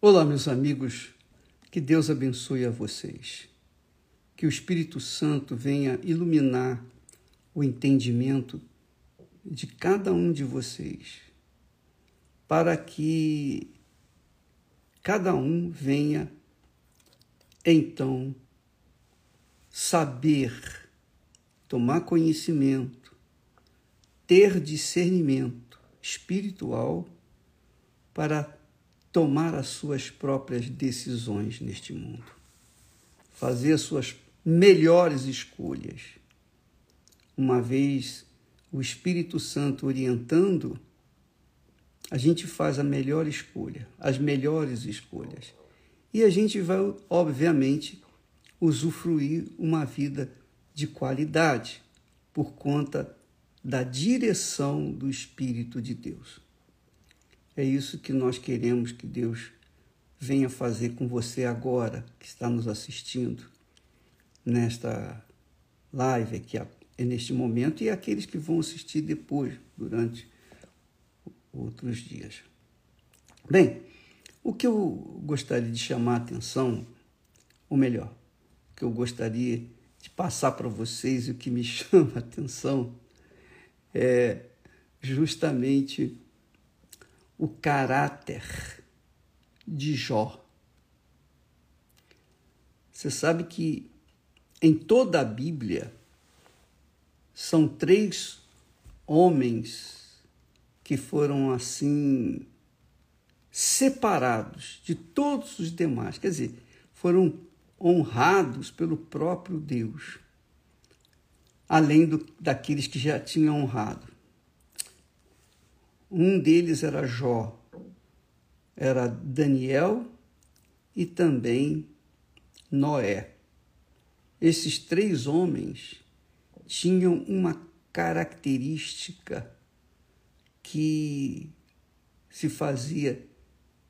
Olá, meus amigos, que Deus abençoe a vocês. Que o Espírito Santo venha iluminar o entendimento de cada um de vocês, para que cada um venha então saber, tomar conhecimento, ter discernimento espiritual para tomar as suas próprias decisões neste mundo, fazer as suas melhores escolhas. Uma vez o Espírito Santo orientando, a gente faz a melhor escolha, as melhores escolhas. E a gente vai, obviamente, usufruir uma vida de qualidade por conta da direção do Espírito de Deus. É isso que nós queremos que Deus venha fazer com você agora, que está nos assistindo nesta live aqui, neste momento, e aqueles que vão assistir depois, durante outros dias. Bem, o que eu gostaria de chamar a atenção, ou melhor, o que eu gostaria de passar para vocês e o que me chama a atenção é justamente o caráter de Jó. Você sabe que em toda a Bíblia são três homens que foram assim separados de todos os demais, quer dizer, foram honrados pelo próprio Deus, além do, daqueles que já tinham honrado. Um deles era Jó, era Daniel e também Noé. Esses três homens tinham uma característica que se fazia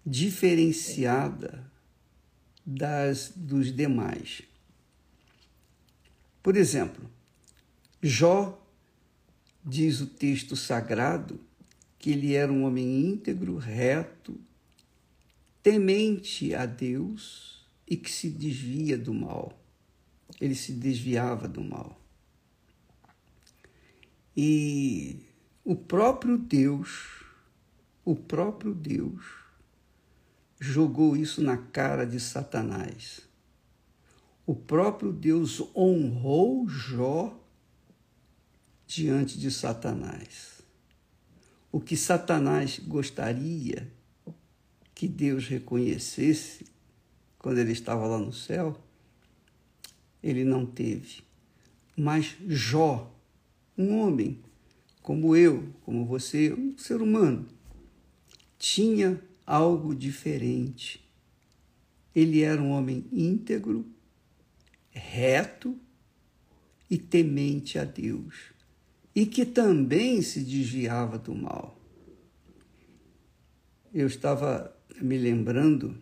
diferenciada das dos demais. Por exemplo, Jó diz o texto sagrado que ele era um homem íntegro, reto, temente a Deus e que se desvia do mal. Ele se desviava do mal. E o próprio Deus, o próprio Deus, jogou isso na cara de Satanás. O próprio Deus honrou Jó diante de Satanás o que Satanás gostaria que Deus reconhecesse quando ele estava lá no céu, ele não teve. Mas Jó, um homem como eu, como você, um ser humano, tinha algo diferente. Ele era um homem íntegro, reto e temente a Deus e que também se desviava do mal. Eu estava me lembrando,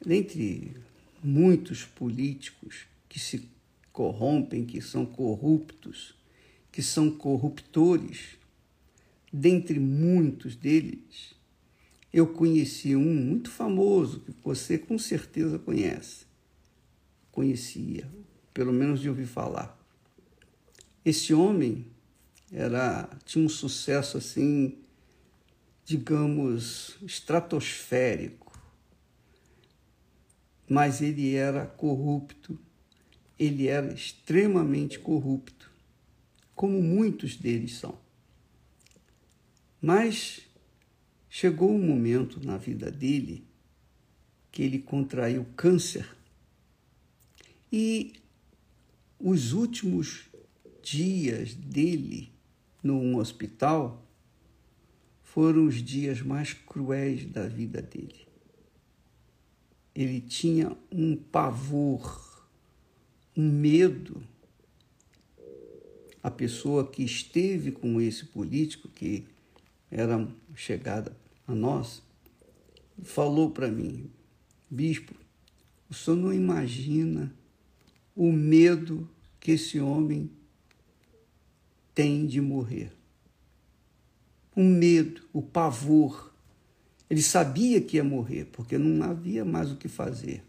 dentre muitos políticos que se corrompem, que são corruptos, que são corruptores, dentre muitos deles, eu conheci um muito famoso, que você com certeza conhece. Conhecia, pelo menos de ouvir falar. Esse homem era tinha um sucesso assim, digamos, estratosférico. Mas ele era corrupto, ele era extremamente corrupto, como muitos deles são. Mas chegou um momento na vida dele que ele contraiu câncer e os últimos dias dele num hospital foram os dias mais cruéis da vida dele. Ele tinha um pavor, um medo. A pessoa que esteve com esse político, que era chegada a nós, falou para mim: Bispo, o senhor não imagina o medo que esse homem tem de morrer. O medo, o pavor. Ele sabia que ia morrer, porque não havia mais o que fazer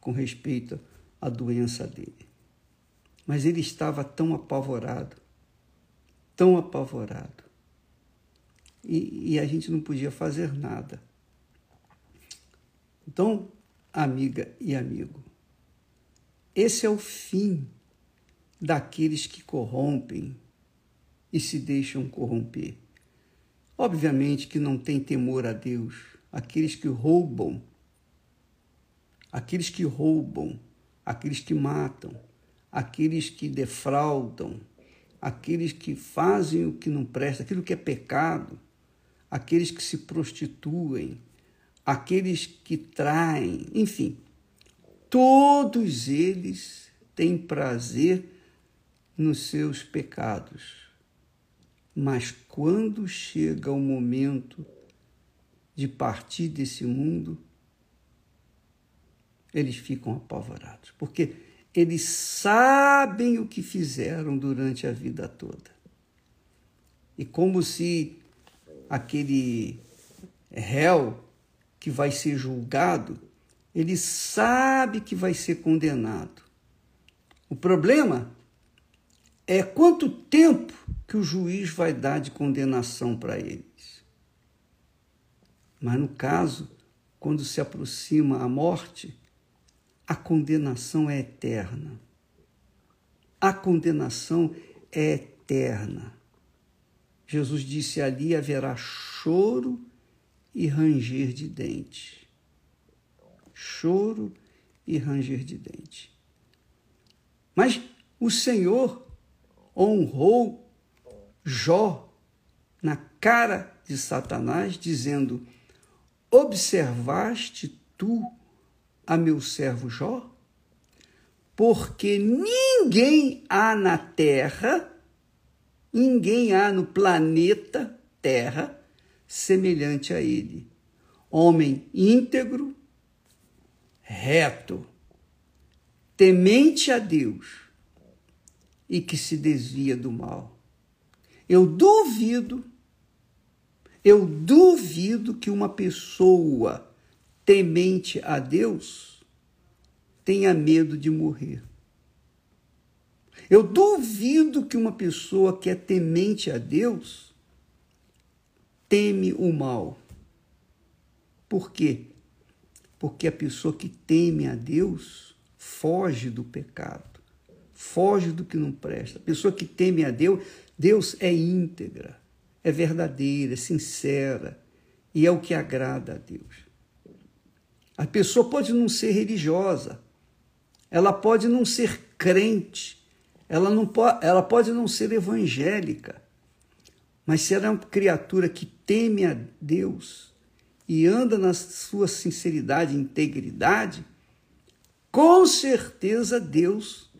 com respeito à doença dele. Mas ele estava tão apavorado, tão apavorado. E, e a gente não podia fazer nada. Então, amiga e amigo, esse é o fim daqueles que corrompem e se deixam corromper. Obviamente que não tem temor a Deus, aqueles que roubam, aqueles que roubam, aqueles que matam, aqueles que defraudam, aqueles que fazem o que não presta, aquilo que é pecado, aqueles que se prostituem, aqueles que traem, enfim, todos eles têm prazer nos seus pecados. Mas quando chega o momento de partir desse mundo, eles ficam apavorados, porque eles sabem o que fizeram durante a vida toda. E como se aquele réu que vai ser julgado, ele sabe que vai ser condenado. O problema é quanto tempo que o juiz vai dar de condenação para eles. Mas no caso, quando se aproxima a morte, a condenação é eterna. A condenação é eterna. Jesus disse ali haverá choro e ranger de dente. Choro e ranger de dente. Mas o Senhor honrou Jó na cara de Satanás, dizendo: Observaste tu a meu servo Jó? Porque ninguém há na terra, ninguém há no planeta Terra semelhante a ele. Homem íntegro, reto, temente a Deus e que se desvia do mal. Eu duvido, eu duvido que uma pessoa temente a Deus tenha medo de morrer. Eu duvido que uma pessoa que é temente a Deus teme o mal. Por quê? Porque a pessoa que teme a Deus foge do pecado foge do que não presta. A pessoa que teme a Deus, Deus é íntegra, é verdadeira, é sincera e é o que agrada a Deus. A pessoa pode não ser religiosa, ela pode não ser crente, ela, não pode, ela pode não ser evangélica, mas se ela é uma criatura que teme a Deus e anda na sua sinceridade e integridade, com certeza Deus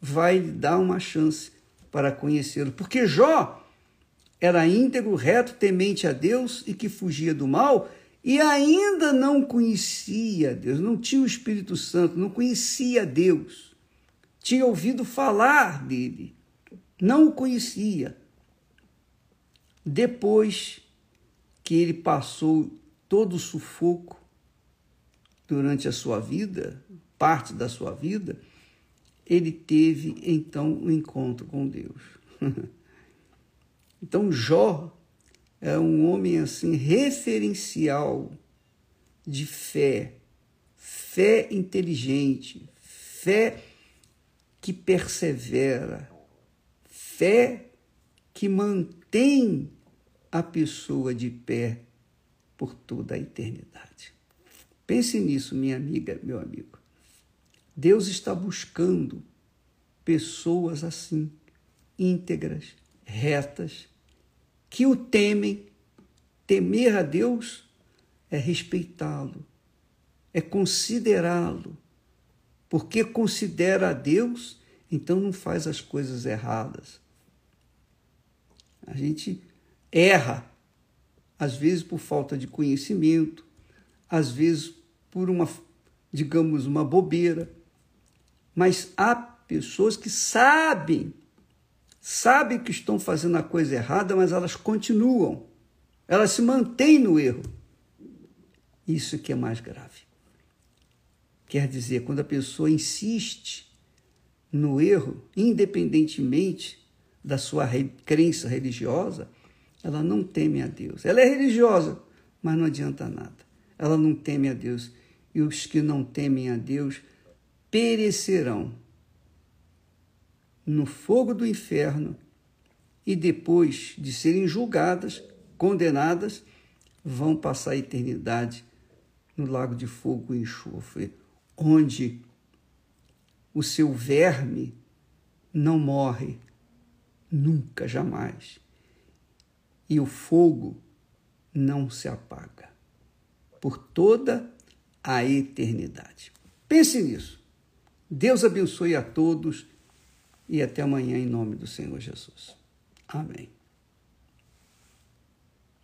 vai lhe dar uma chance para conhecê-lo. Porque Jó era íntegro, reto, temente a Deus e que fugia do mal e ainda não conhecia Deus, não tinha o Espírito Santo, não conhecia Deus. Tinha ouvido falar dele, não o conhecia. Depois que ele passou todo o sufoco durante a sua vida, parte da sua vida, ele teve então um encontro com Deus. então Jó é um homem assim referencial de fé, fé inteligente, fé que persevera, fé que mantém a pessoa de pé por toda a eternidade. Pense nisso, minha amiga, meu amigo. Deus está buscando pessoas assim, íntegras, retas, que o temem. Temer a Deus é respeitá-lo, é considerá-lo. Porque considera a Deus, então não faz as coisas erradas. A gente erra, às vezes por falta de conhecimento, às vezes por uma, digamos, uma bobeira mas há pessoas que sabem, sabem que estão fazendo a coisa errada, mas elas continuam, elas se mantêm no erro. Isso que é mais grave. Quer dizer, quando a pessoa insiste no erro, independentemente da sua crença religiosa, ela não teme a Deus. Ela é religiosa, mas não adianta nada. Ela não teme a Deus. E os que não temem a Deus perecerão no fogo do inferno e depois de serem julgadas, condenadas, vão passar a eternidade no lago de fogo e enxofre, onde o seu verme não morre nunca, jamais. E o fogo não se apaga por toda a eternidade. Pense nisso. Deus abençoe a todos e até amanhã em nome do Senhor Jesus. Amém.